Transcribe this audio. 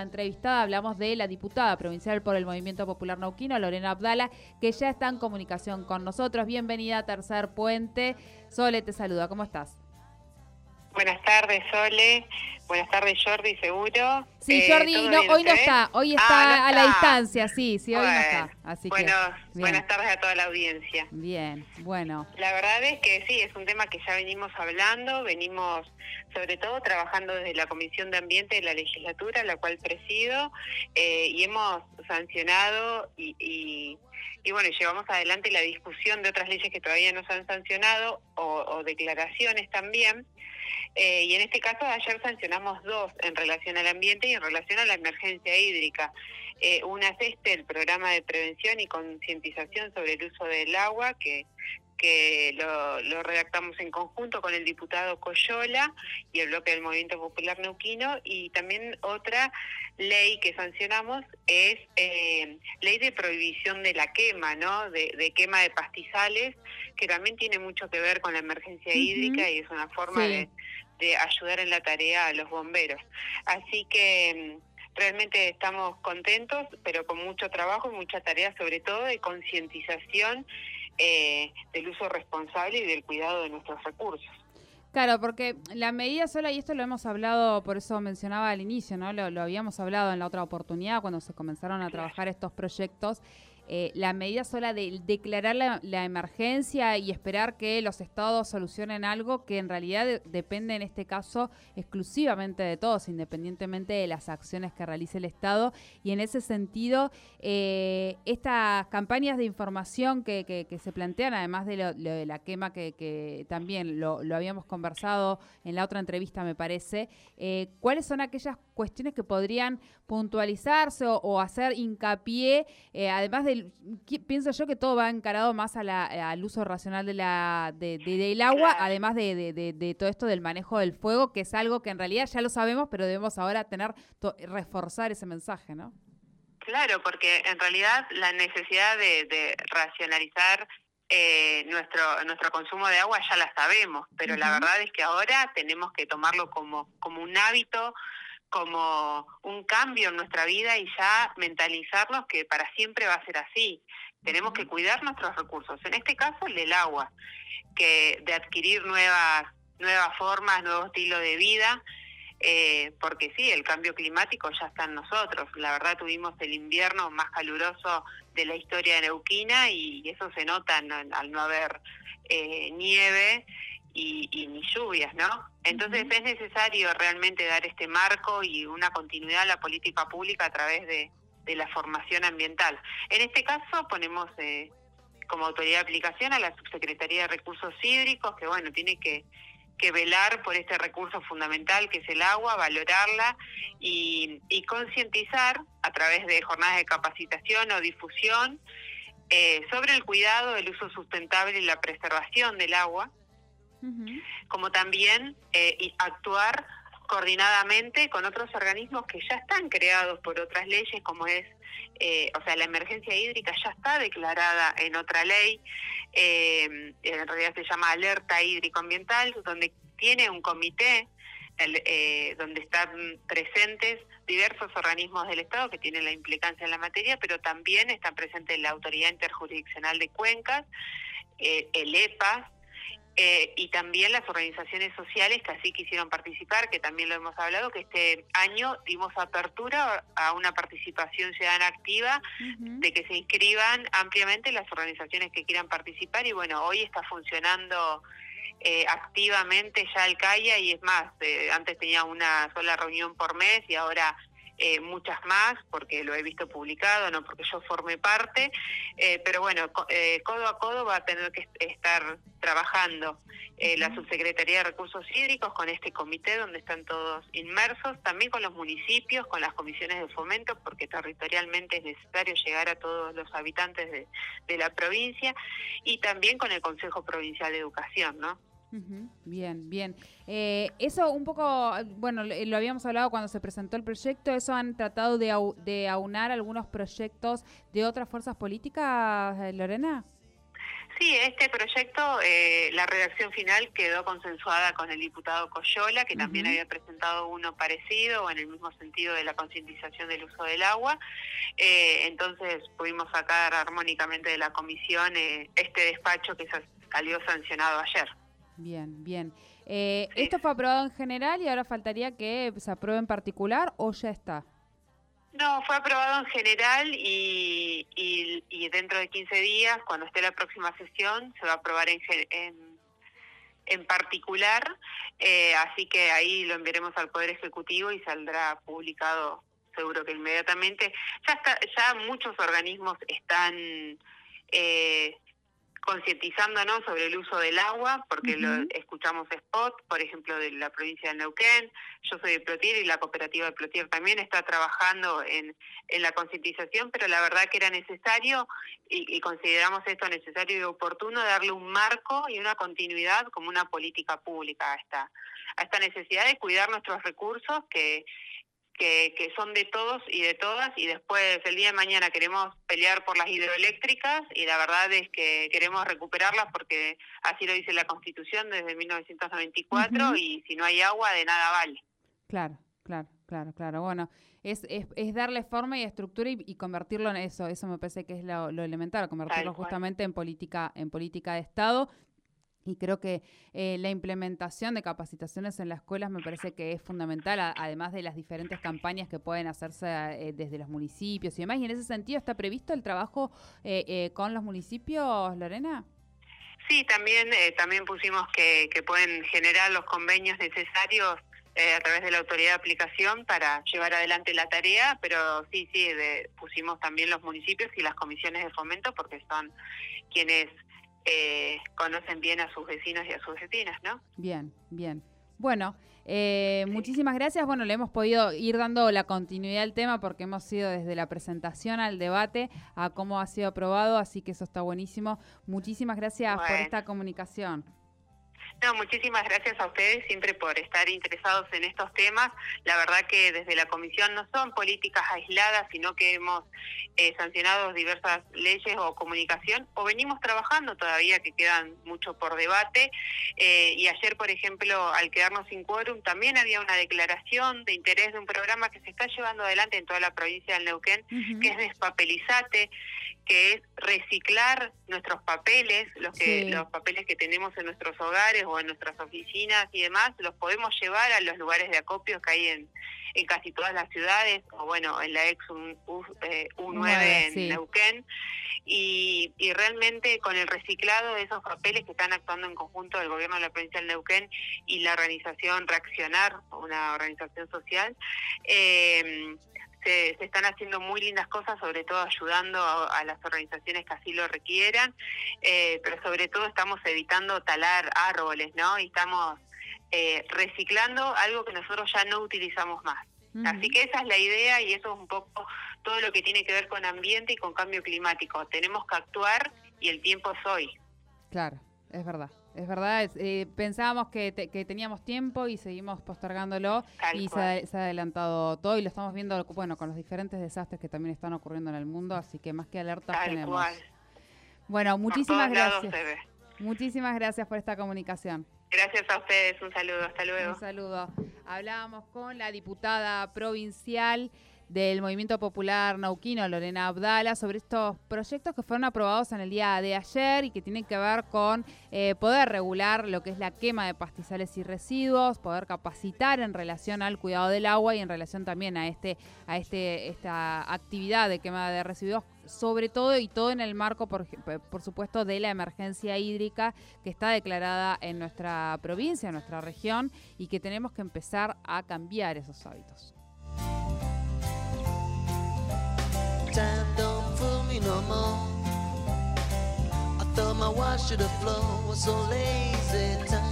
nuestra entrevistada hablamos de la diputada provincial por el Movimiento Popular Nauquino, Lorena Abdala, que ya está en comunicación con nosotros. Bienvenida a Tercer Puente. Sole te saluda, ¿cómo estás? Buenas tardes, Sole. Buenas tardes, Jordi, seguro. Sí, eh, Jordi hoy no está, hoy ah, está a la distancia, sí, sí, hoy no está. Así bueno, buenas tardes a toda la audiencia. Bien, bueno. La verdad es que sí, es un tema que ya venimos hablando, venimos sobre todo trabajando desde la Comisión de Ambiente de la legislatura, la cual presido, eh, y hemos sancionado y, y y bueno, llevamos adelante la discusión de otras leyes que todavía no se han sancionado o declaraciones también. Eh, y en este caso ayer sancionamos dos en relación al ambiente y en relación a la emergencia hídrica. Eh, una es este, el programa de prevención y concientización sobre el uso del agua, que que lo, redactamos en conjunto con el diputado Coyola y el bloque del Movimiento Popular Neuquino y también otra ley que sancionamos es eh, ley de prohibición de la quema, ¿no? De, quema de pastizales, que también tiene mucho que ver con la emergencia hídrica y es una forma de, de ayudar en la tarea a los bomberos. Así que mm, realmente estamos contentos, pero con mucho trabajo y mucha tarea, sobre todo de concientización eh, del uso responsable y del cuidado de nuestros recursos. Claro, porque la medida sola, y esto lo hemos hablado, por eso mencionaba al inicio, ¿no? Lo, lo habíamos hablado en la otra oportunidad cuando se comenzaron a trabajar estos proyectos, eh, la medida sola de declarar la, emergencia y esperar que los estados solucionen algo que en realidad depende en este caso exclusivamente de todos, independientemente de las acciones que realice el Estado. Y en ese sentido, eh, estas campañas de información que, se plantean, además de, lo, de la quema que, también lo, habíamos conversado en la otra entrevista, me parece, eh, ¿cuáles son aquellas cuestiones que podrían puntualizarse o, hacer hincapié, además de pienso yo que todo va encarado más al uso racional de la, del agua, además de, todo esto del manejo del fuego, que es algo que en realidad ya lo sabemos, pero debemos ahora tener, reforzar ese mensaje, ¿no? Claro, porque en realidad la necesidad de, racionalizar eh, nuestro nuestro consumo de agua ya la sabemos, pero la verdad es que ahora tenemos que tomarlo como, como un hábito, como un cambio en nuestra vida y ya mentalizarnos que para siempre va a ser así. Tenemos que cuidar nuestros recursos, en este caso el del agua, que de adquirir nuevas nuevas formas, nuevo estilo de vida, eh, porque sí, el cambio climático ya está en nosotros. La verdad tuvimos el invierno más caluroso de la historia de Neuquina y eso se nota al no haber eh, nieve y, ni lluvias, ¿no? Entonces es necesario realmente dar este marco y una continuidad a la política pública a través de, la formación ambiental. En este caso ponemos eh, como autoridad de aplicación a la Subsecretaría de Recursos Hídricos, que bueno, tiene que, que velar por este recurso fundamental que es el agua, valorarla y, y concientizar a través de jornadas de capacitación o difusión eh, sobre el cuidado del uso sustentable y la preservación del agua como también eh, actuar coordinadamente con otros organismos que ya están creados por otras leyes, como es, eh, o sea, la emergencia hídrica ya está declarada en otra ley, eh, en realidad se llama alerta hídrico-ambiental, donde tiene un comité donde están presentes diversos organismos del Estado que tienen la implicancia en la materia, pero también están presentes la Autoridad Interjurisdiccional de Cuencas, el EPAS, eh, y también las organizaciones sociales que así quisieron participar, que también lo hemos hablado, que este año dimos apertura a una participación ciudadana activa, de que se inscriban ampliamente las organizaciones que quieran participar y bueno, hoy está funcionando eh, activamente ya el CAIA y es más, eh, antes tenía una sola reunión por mes y ahora eh, muchas más, porque lo he visto publicado, no porque yo forme parte, eh, pero bueno, eh, codo a codo va a tener que estar trabajando la Subsecretaría de Recursos Hídricos con este comité donde están todos inmersos, también con los municipios, con las comisiones de fomento, porque territorialmente es necesario llegar a todos los habitantes de, de la provincia, y también con el Consejo Provincial de Educación, ¿no? Bien, bien. Eh, eso un poco, bueno, lo habíamos hablado cuando se presentó el proyecto, eso han tratado de, de aunar algunos proyectos de otras fuerzas políticas, eh, Lorena. Sí, este proyecto, eh, la redacción final quedó consensuada con el diputado Coyola, que también había presentado uno parecido o en el mismo sentido de la concientización del uso del agua. Eh, entonces pudimos sacar armónicamente de la comisión eh, este despacho que salió sancionado ayer. Bien, bien. ¿Esto fue aprobado en general y ahora faltaría que se apruebe en particular o ya está? No, fue aprobado en general y, y, dentro de 15 días, cuando esté la próxima sesión, se va a aprobar en, en, particular, eh, así que ahí lo enviaremos al Poder Ejecutivo y saldrá publicado seguro que inmediatamente. Ya, está, ya muchos organismos están... Eh, concientizándonos sobre el uso del agua, porque lo escuchamos spot, por ejemplo, de la provincia de Neuquén. Yo soy de Plotier y la cooperativa de Plotier también está trabajando en, en la concientización, pero la verdad que era necesario y, consideramos esto necesario y oportuno darle un marco y una continuidad como una política pública a esta, a esta necesidad de cuidar nuestros recursos que que, son de todos y de todas y después el día de mañana queremos pelear por las hidroeléctricas y la verdad es que queremos recuperarlas porque así lo dice la Constitución desde 1994 y si no hay agua de nada vale. Claro, claro, claro, claro. Bueno, es, es, es darle forma y estructura y, convertirlo en eso. Eso me parece que es lo, elemental, convertirlo justamente en política, en política de Estado y creo que eh, la implementación de capacitaciones en las escuelas me parece que es fundamental, además de las diferentes campañas que pueden hacerse eh, desde los municipios y demás. Y en ese sentido, ¿está previsto el trabajo eh, con los municipios, Lorena? Sí, también, también pusimos que, pueden generar los convenios necesarios a través de la autoridad de aplicación para llevar adelante la tarea, pero sí, sí, pusimos también los municipios y las comisiones de fomento porque son quienes eh, conocen bien a sus vecinos y a sus vecinas, ¿no? Bien, bien. Bueno, eh, muchísimas gracias. Bueno, le hemos podido ir dando la continuidad al tema porque hemos ido desde la presentación al debate a cómo ha sido aprobado, así que eso está buenísimo. Muchísimas gracias por esta comunicación. No, muchísimas gracias a ustedes siempre por estar interesados en estos temas. La verdad que desde la comisión no son políticas aisladas, sino que hemos eh, sancionado diversas leyes o comunicación, o venimos trabajando todavía, que quedan mucho por debate. Eh, y ayer, por ejemplo, al quedarnos sin quórum, también había una declaración de interés de un programa que se está llevando adelante en toda la provincia del Neuquén, que es Despapelizate que es reciclar nuestros papeles, los que los papeles que tenemos en nuestros hogares o en nuestras oficinas y demás, los podemos llevar a los lugares de acopio que hay en, en casi todas las ciudades, o bueno, en la ex U, 9 eh, en Neuquén, y, y realmente con el reciclado de esos papeles que están actuando en conjunto del gobierno de la provincia del Neuquén y la organización Reaccionar, una organización social, eh, se, están haciendo muy lindas cosas, sobre todo ayudando a, las organizaciones que así lo requieran, eh, pero sobre todo estamos evitando talar árboles, ¿no? Y estamos eh, reciclando algo que nosotros ya no utilizamos más. Así que esa es la idea y eso es un poco todo lo que tiene que ver con ambiente y con cambio climático. Tenemos que actuar y el tiempo es hoy. Claro, es verdad. Es verdad, eh, pensábamos que, que, teníamos tiempo y seguimos postergándolo y se ha, adelantado todo y lo estamos viendo, bueno, con los diferentes desastres que también están ocurriendo en el mundo, así que más que alertas tenemos. Bueno, muchísimas gracias. Muchísimas gracias por esta comunicación. Gracias a ustedes, un saludo, hasta luego. Un saludo. Hablábamos con la diputada provincial del Movimiento Popular Nauquino, Lorena Abdala, sobre estos proyectos que fueron aprobados en el día de ayer y que tienen que ver con eh, poder regular lo que es la quema de pastizales y residuos, poder capacitar en relación al cuidado del agua y en relación también a este a este esta actividad de quema de residuos sobre todo y todo en el marco, por, por, supuesto, de la emergencia hídrica que está declarada en nuestra provincia, en nuestra región, y que tenemos que empezar a cambiar esos hábitos. Fool me no more. I thought my watch should have flown was so lazy. Time